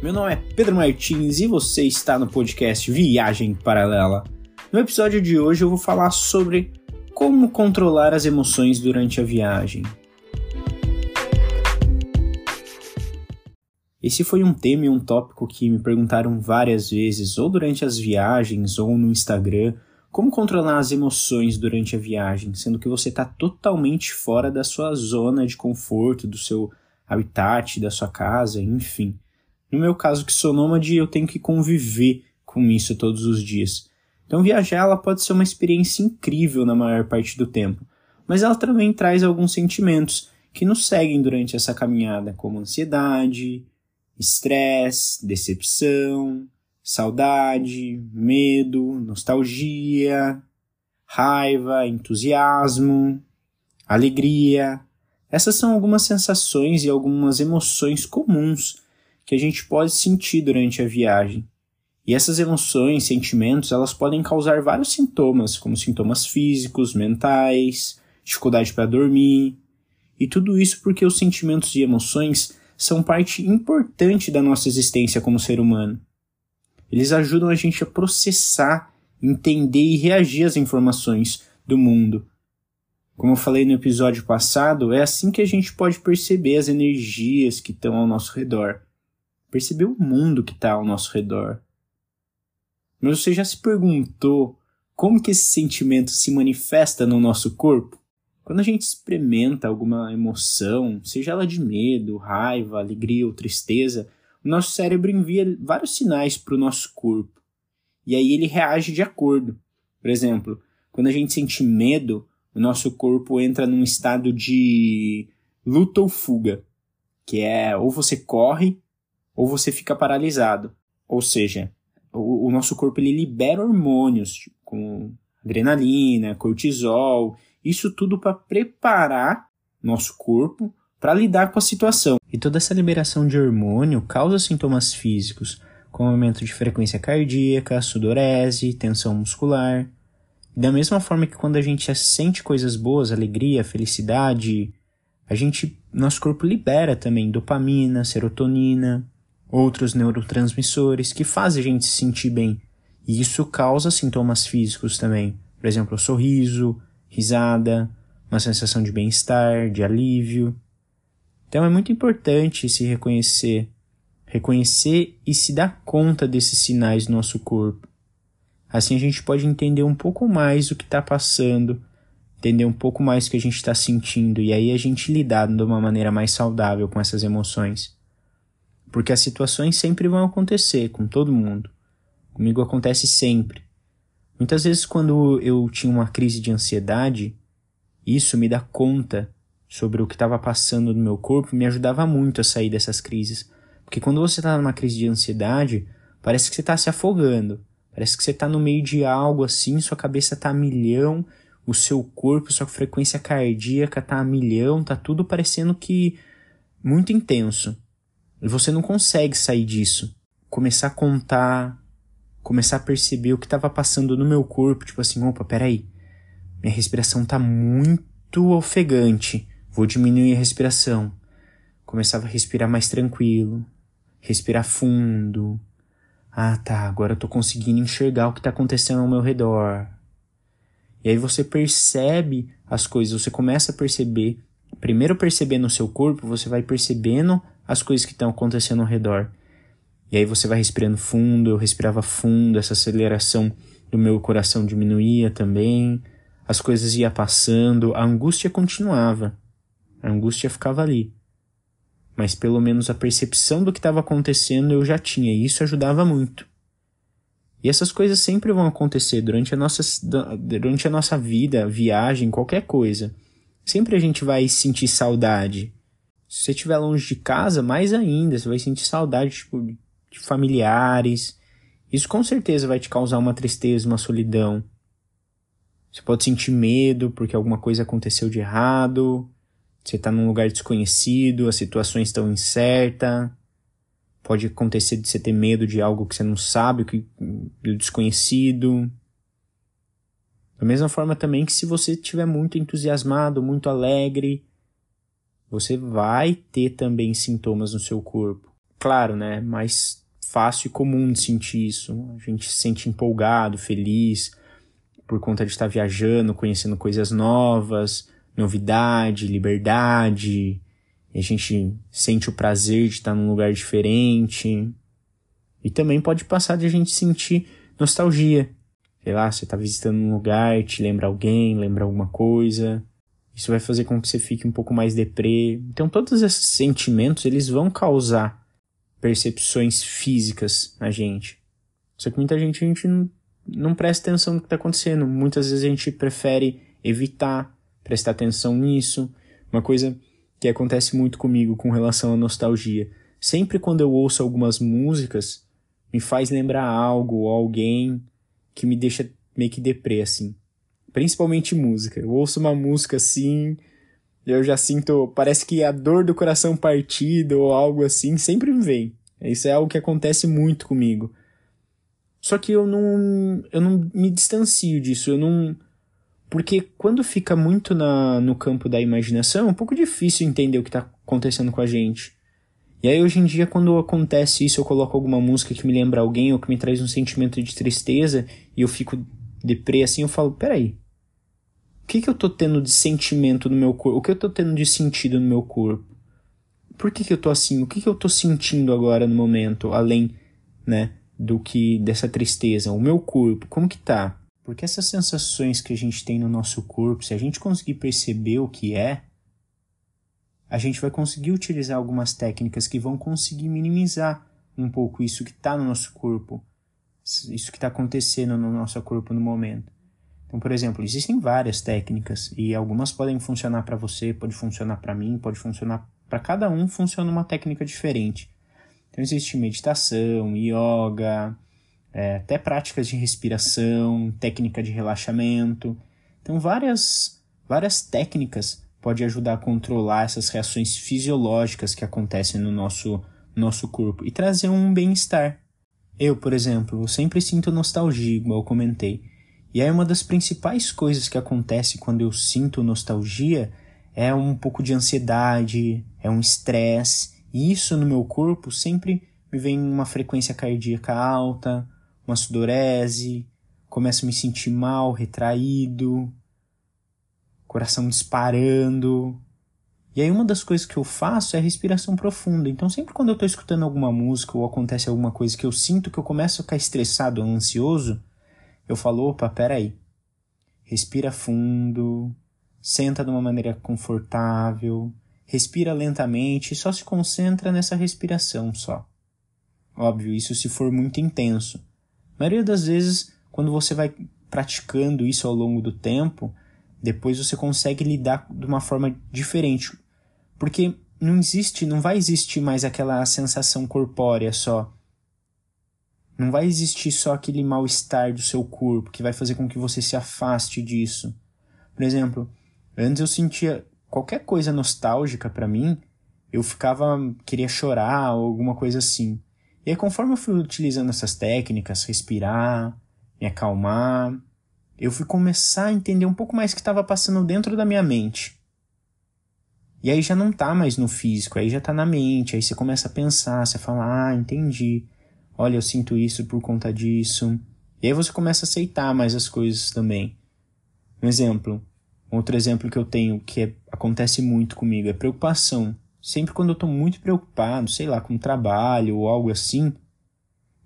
Meu nome é Pedro Martins e você está no podcast Viagem Paralela. No episódio de hoje eu vou falar sobre como controlar as emoções durante a viagem. Esse foi um tema e um tópico que me perguntaram várias vezes, ou durante as viagens, ou no Instagram, como controlar as emoções durante a viagem, sendo que você está totalmente fora da sua zona de conforto, do seu habitat, da sua casa, enfim. No meu caso, que sou nômade, eu tenho que conviver com isso todos os dias. Então, viajar ela pode ser uma experiência incrível na maior parte do tempo, mas ela também traz alguns sentimentos que nos seguem durante essa caminhada, como ansiedade, estresse, decepção, saudade, medo, nostalgia, raiva, entusiasmo, alegria. Essas são algumas sensações e algumas emoções comuns que a gente pode sentir durante a viagem. E essas emoções, sentimentos, elas podem causar vários sintomas, como sintomas físicos, mentais, dificuldade para dormir. E tudo isso porque os sentimentos e emoções são parte importante da nossa existência como ser humano. Eles ajudam a gente a processar, entender e reagir às informações do mundo. Como eu falei no episódio passado, é assim que a gente pode perceber as energias que estão ao nosso redor. Perceber o mundo que está ao nosso redor. Mas você já se perguntou como que esse sentimento se manifesta no nosso corpo? Quando a gente experimenta alguma emoção, seja ela de medo, raiva, alegria ou tristeza, o nosso cérebro envia vários sinais para o nosso corpo. E aí ele reage de acordo. Por exemplo, quando a gente sente medo, o nosso corpo entra num estado de luta ou fuga, que é ou você corre ou você fica paralisado. Ou seja, o, o nosso corpo ele libera hormônios, tipo, com adrenalina, cortisol, isso tudo para preparar nosso corpo para lidar com a situação. E toda essa liberação de hormônio causa sintomas físicos, como aumento de frequência cardíaca, sudorese, tensão muscular. Da mesma forma que quando a gente sente coisas boas, alegria, felicidade, a gente, nosso corpo libera também dopamina, serotonina, outros neurotransmissores que fazem a gente se sentir bem. E isso causa sintomas físicos também. Por exemplo, sorriso, risada, uma sensação de bem-estar, de alívio. Então é muito importante se reconhecer, reconhecer e se dar conta desses sinais no nosso corpo. Assim a gente pode entender um pouco mais o que está passando, entender um pouco mais o que a gente está sentindo e aí a gente lidar de uma maneira mais saudável com essas emoções. Porque as situações sempre vão acontecer com todo mundo. Comigo acontece sempre. Muitas vezes, quando eu tinha uma crise de ansiedade, isso me dá conta sobre o que estava passando no meu corpo me ajudava muito a sair dessas crises. Porque quando você está numa crise de ansiedade, parece que você está se afogando. Parece que você está no meio de algo assim, sua cabeça está a milhão, o seu corpo, sua frequência cardíaca está a milhão, tá tudo parecendo que muito intenso. E você não consegue sair disso. Começar a contar, começar a perceber o que estava passando no meu corpo, tipo assim, opa, peraí, minha respiração está muito ofegante. Vou diminuir a respiração. Começava a respirar mais tranquilo, respirar fundo. Ah, tá, agora eu tô conseguindo enxergar o que tá acontecendo ao meu redor. E aí você percebe as coisas, você começa a perceber. Primeiro percebendo o seu corpo, você vai percebendo as coisas que estão acontecendo ao redor. E aí você vai respirando fundo, eu respirava fundo, essa aceleração do meu coração diminuía também, as coisas iam passando, a angústia continuava. A angústia ficava ali. Mas pelo menos a percepção do que estava acontecendo eu já tinha, e isso ajudava muito. E essas coisas sempre vão acontecer durante a nossa, durante a nossa vida, viagem, qualquer coisa. Sempre a gente vai sentir saudade. Se você estiver longe de casa, mais ainda, você vai sentir saudade tipo, de familiares. Isso com certeza vai te causar uma tristeza, uma solidão. Você pode sentir medo porque alguma coisa aconteceu de errado. Você está num lugar desconhecido, as situações estão incertas. Pode acontecer de você ter medo de algo que você não sabe, que, do desconhecido. Da mesma forma também que se você estiver muito entusiasmado, muito alegre, você vai ter também sintomas no seu corpo. claro, né, mais fácil e comum de sentir isso. A gente se sente empolgado, feliz, por conta de estar viajando, conhecendo coisas novas, novidade, liberdade. A gente sente o prazer de estar num lugar diferente. E também pode passar de a gente sentir nostalgia. Sei lá, você está visitando um lugar, te lembra alguém, lembra alguma coisa. Isso vai fazer com que você fique um pouco mais deprê. Então todos esses sentimentos, eles vão causar percepções físicas na gente. Só que muita gente, a gente não, não presta atenção no que está acontecendo. Muitas vezes a gente prefere evitar prestar atenção nisso. Uma coisa que acontece muito comigo com relação à nostalgia. Sempre quando eu ouço algumas músicas, me faz lembrar algo ou alguém que me deixa meio que deprê, assim. Principalmente música. Eu ouço uma música assim, eu já sinto, parece que a dor do coração partido ou algo assim sempre me vem. Isso é algo que acontece muito comigo. Só que eu não, eu não me distancio disso, eu não, porque quando fica muito na, no campo da imaginação, é um pouco difícil entender o que está acontecendo com a gente. E aí hoje em dia, quando acontece isso, eu coloco alguma música que me lembra alguém ou que me traz um sentimento de tristeza e eu fico deprê assim, eu falo, peraí, que, que eu tô tendo de sentimento no meu corpo? O que eu tô tendo de sentido no meu corpo? Por que, que eu tô assim? O que, que eu tô sentindo agora no momento, além, né, do que dessa tristeza? O meu corpo, como que tá? Porque essas sensações que a gente tem no nosso corpo, se a gente conseguir perceber o que é, a gente vai conseguir utilizar algumas técnicas que vão conseguir minimizar um pouco isso que está no nosso corpo, isso que está acontecendo no nosso corpo no momento. Então, por exemplo, existem várias técnicas e algumas podem funcionar para você, pode funcionar para mim, pode funcionar para cada um, funciona uma técnica diferente. Então, existe meditação, yoga, é, até práticas de respiração, técnica de relaxamento. Então, várias, várias técnicas podem ajudar a controlar essas reações fisiológicas que acontecem no nosso, nosso corpo e trazer um bem-estar. Eu, por exemplo, sempre sinto nostalgia, igual comentei. E aí uma das principais coisas que acontece quando eu sinto nostalgia é um pouco de ansiedade, é um estresse. E isso no meu corpo sempre me vem uma frequência cardíaca alta, uma sudorese, começo a me sentir mal, retraído, coração disparando. E aí uma das coisas que eu faço é respiração profunda. Então sempre quando eu estou escutando alguma música ou acontece alguma coisa que eu sinto que eu começo a ficar estressado ou ansioso, eu falo, opa, peraí. Respira fundo, senta de uma maneira confortável, respira lentamente e só se concentra nessa respiração só. Óbvio, isso se for muito intenso. A maioria das vezes, quando você vai praticando isso ao longo do tempo, depois você consegue lidar de uma forma diferente. Porque não existe, não vai existir mais aquela sensação corpórea só. Não vai existir só aquele mal-estar do seu corpo que vai fazer com que você se afaste disso. Por exemplo, antes eu sentia qualquer coisa nostálgica para mim, eu ficava queria chorar ou alguma coisa assim. E aí conforme eu fui utilizando essas técnicas, respirar, me acalmar, eu fui começar a entender um pouco mais o que estava passando dentro da minha mente. E aí já não tá mais no físico, aí já tá na mente, aí você começa a pensar, você fala, ah, entendi olha, eu sinto isso por conta disso. E aí você começa a aceitar mais as coisas também. Um exemplo, outro exemplo que eu tenho que é, acontece muito comigo é preocupação. Sempre quando eu estou muito preocupado, sei lá, com trabalho ou algo assim,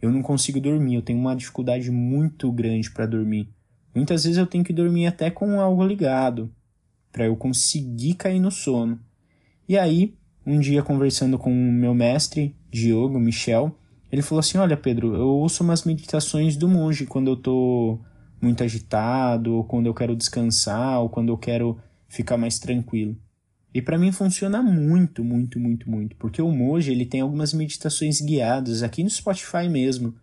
eu não consigo dormir, eu tenho uma dificuldade muito grande para dormir. Muitas vezes eu tenho que dormir até com algo ligado, para eu conseguir cair no sono. E aí, um dia conversando com o meu mestre de yoga, Michel, ele falou assim: Olha, Pedro, eu ouço umas meditações do monge quando eu tô muito agitado, ou quando eu quero descansar, ou quando eu quero ficar mais tranquilo. E para mim funciona muito, muito, muito, muito, porque o monge ele tem algumas meditações guiadas aqui no Spotify mesmo,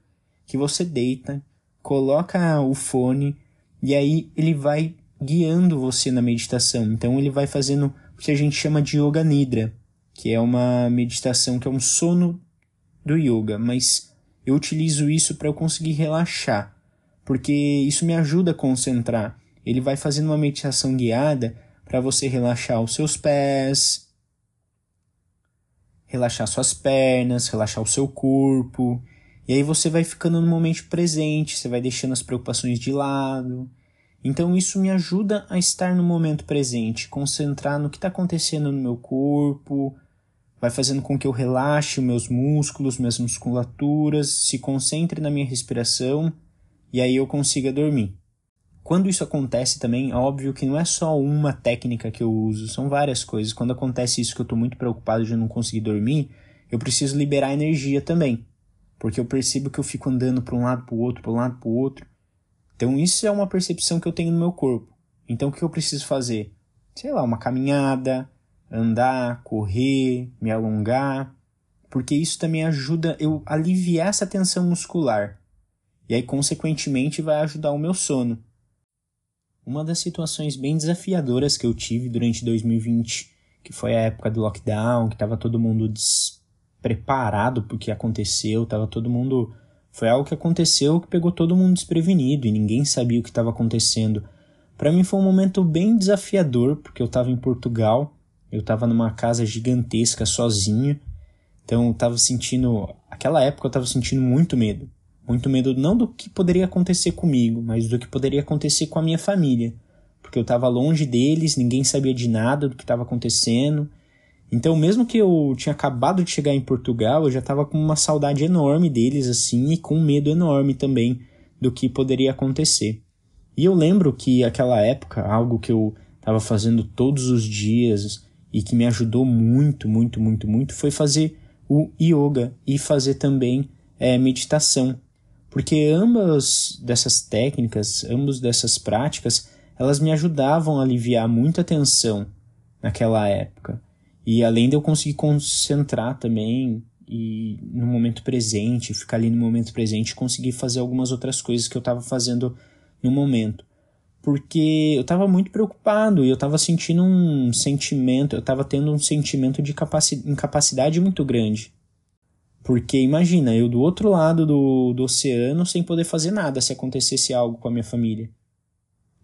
que você deita, coloca o fone e aí ele vai guiando você na meditação. Então ele vai fazendo o que a gente chama de yoga nidra, que é uma meditação que é um sono do yoga, mas eu utilizo isso para eu conseguir relaxar, porque isso me ajuda a concentrar. Ele vai fazendo uma meditação guiada para você relaxar os seus pés, relaxar suas pernas, relaxar o seu corpo. E aí você vai ficando no momento presente, você vai deixando as preocupações de lado. Então isso me ajuda a estar no momento presente, concentrar no que está acontecendo no meu corpo, vai fazendo com que eu relaxe meus músculos, minhas musculaturas, se concentre na minha respiração e aí eu consiga dormir. Quando isso acontece também, óbvio que não é só uma técnica que eu uso, são várias coisas. Quando acontece isso que eu estou muito preocupado de não conseguir dormir, eu preciso liberar energia também. Porque eu percebo que eu fico andando para um lado para o outro, para um lado para o outro. Então isso é uma percepção que eu tenho no meu corpo. Então o que eu preciso fazer? Sei lá, uma caminhada, andar, correr, me alongar, porque isso também ajuda eu aliviar essa tensão muscular. E aí consequentemente vai ajudar o meu sono. Uma das situações bem desafiadoras que eu tive durante 2020, que foi a época do lockdown, que estava todo mundo despreparado porque que aconteceu, estava todo mundo. Foi algo que aconteceu que pegou todo mundo desprevenido e ninguém sabia o que estava acontecendo. Para mim foi um momento bem desafiador, porque eu estava em Portugal, eu estava numa casa gigantesca sozinho, então eu estava sentindo. Aquela época eu estava sentindo muito medo. Muito medo não do que poderia acontecer comigo, mas do que poderia acontecer com a minha família. Porque eu estava longe deles, ninguém sabia de nada do que estava acontecendo. Então, mesmo que eu tinha acabado de chegar em Portugal, eu já estava com uma saudade enorme deles, assim, e com um medo enorme também do que poderia acontecer. E eu lembro que aquela época, algo que eu estava fazendo todos os dias e que me ajudou muito, muito, muito, muito, foi fazer o yoga e fazer também é, meditação porque ambas dessas técnicas, ambas dessas práticas, elas me ajudavam a aliviar muita tensão naquela época. E além de eu conseguir concentrar também e no momento presente, ficar ali no momento presente, conseguir fazer algumas outras coisas que eu estava fazendo no momento. Porque eu estava muito preocupado e eu estava sentindo um sentimento, eu estava tendo um sentimento de incapacidade muito grande. Porque imagina, eu do outro lado do, do oceano sem poder fazer nada se acontecesse algo com a minha família.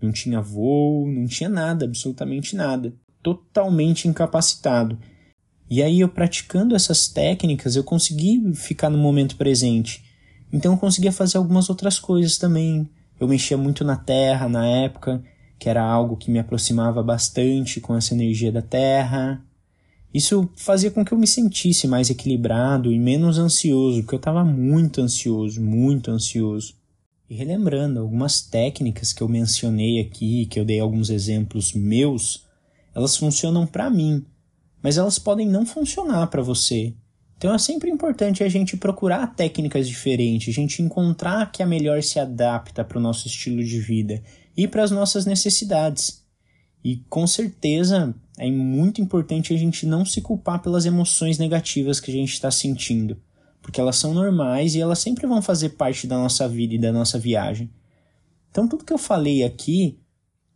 Não tinha voo, não tinha nada, absolutamente nada. Totalmente incapacitado. E aí eu praticando essas técnicas, eu consegui ficar no momento presente. Então eu conseguia fazer algumas outras coisas também. Eu mexia muito na terra na época, que era algo que me aproximava bastante com essa energia da terra. Isso fazia com que eu me sentisse mais equilibrado e menos ansioso, porque eu estava muito ansioso, muito ansioso. E relembrando algumas técnicas que eu mencionei aqui, que eu dei alguns exemplos meus, elas funcionam para mim, mas elas podem não funcionar para você. Então é sempre importante a gente procurar técnicas diferentes, a gente encontrar que a melhor se adapta para o nosso estilo de vida e para as nossas necessidades. E com certeza é muito importante a gente não se culpar pelas emoções negativas que a gente está sentindo, porque elas são normais e elas sempre vão fazer parte da nossa vida e da nossa viagem. Então, tudo que eu falei aqui,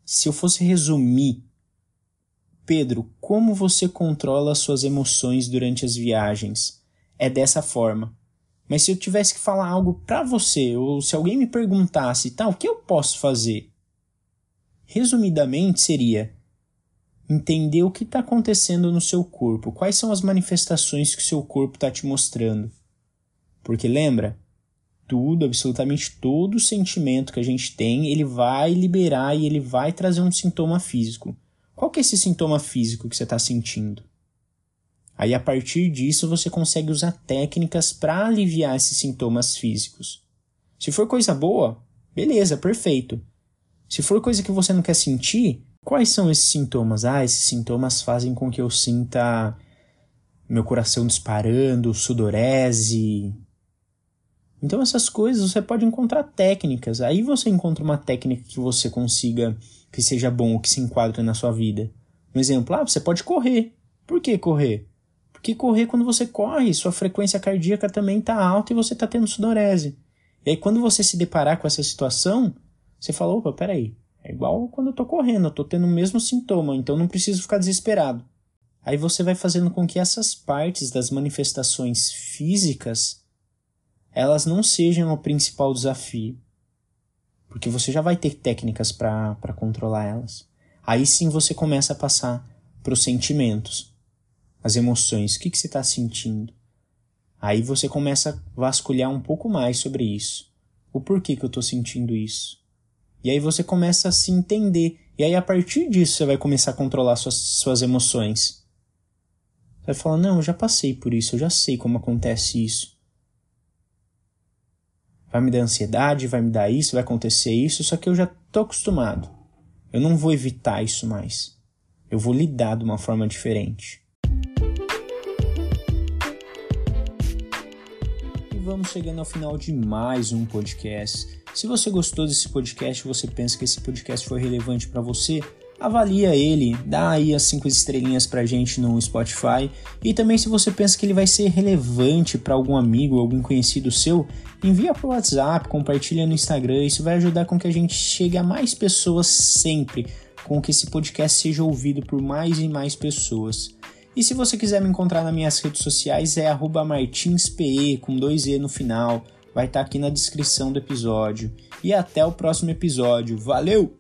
se eu fosse resumir, Pedro, como você controla as suas emoções durante as viagens? É dessa forma. Mas se eu tivesse que falar algo para você, ou se alguém me perguntasse, tá, o que eu posso fazer? Resumidamente, seria entender o que está acontecendo no seu corpo, quais são as manifestações que o seu corpo está te mostrando. Porque lembra, tudo, absolutamente todo sentimento que a gente tem, ele vai liberar e ele vai trazer um sintoma físico. Qual que é esse sintoma físico que você está sentindo? Aí a partir disso você consegue usar técnicas para aliviar esses sintomas físicos. Se for coisa boa, beleza, perfeito. Se for coisa que você não quer sentir, quais são esses sintomas? Ah, esses sintomas fazem com que eu sinta meu coração disparando, sudorese. Então essas coisas você pode encontrar técnicas. Aí você encontra uma técnica que você consiga que seja bom, que se enquadre na sua vida. Um exemplo, ah, você pode correr. Por que correr? Porque correr quando você corre, sua frequência cardíaca também está alta e você está tendo sudorese. E aí quando você se deparar com essa situação, você fala, opa, peraí, é igual quando eu tô correndo, eu tô tendo o mesmo sintoma, então não preciso ficar desesperado. Aí você vai fazendo com que essas partes das manifestações físicas elas não sejam o principal desafio. Porque você já vai ter técnicas para controlar elas. Aí sim você começa a passar para os sentimentos. as emoções, o que, que você está sentindo. Aí você começa a vasculhar um pouco mais sobre isso. O porquê que eu estou sentindo isso. E aí você começa a se entender. E aí a partir disso você vai começar a controlar suas, suas emoções. Você vai falar, não, eu já passei por isso, eu já sei como acontece isso. Vai me dar ansiedade, vai me dar isso, vai acontecer isso, só que eu já tô acostumado. Eu não vou evitar isso mais. Eu vou lidar de uma forma diferente. vamos chegando ao final de mais um podcast. Se você gostou desse podcast, você pensa que esse podcast foi relevante para você, avalia ele, dá aí as cinco estrelinhas pra gente no Spotify. E também se você pensa que ele vai ser relevante para algum amigo, algum conhecido seu, envia pro WhatsApp, compartilha no Instagram, isso vai ajudar com que a gente chegue a mais pessoas sempre, com que esse podcast seja ouvido por mais e mais pessoas. E se você quiser me encontrar nas minhas redes sociais é martinspe com dois E no final. Vai estar tá aqui na descrição do episódio. E até o próximo episódio. Valeu!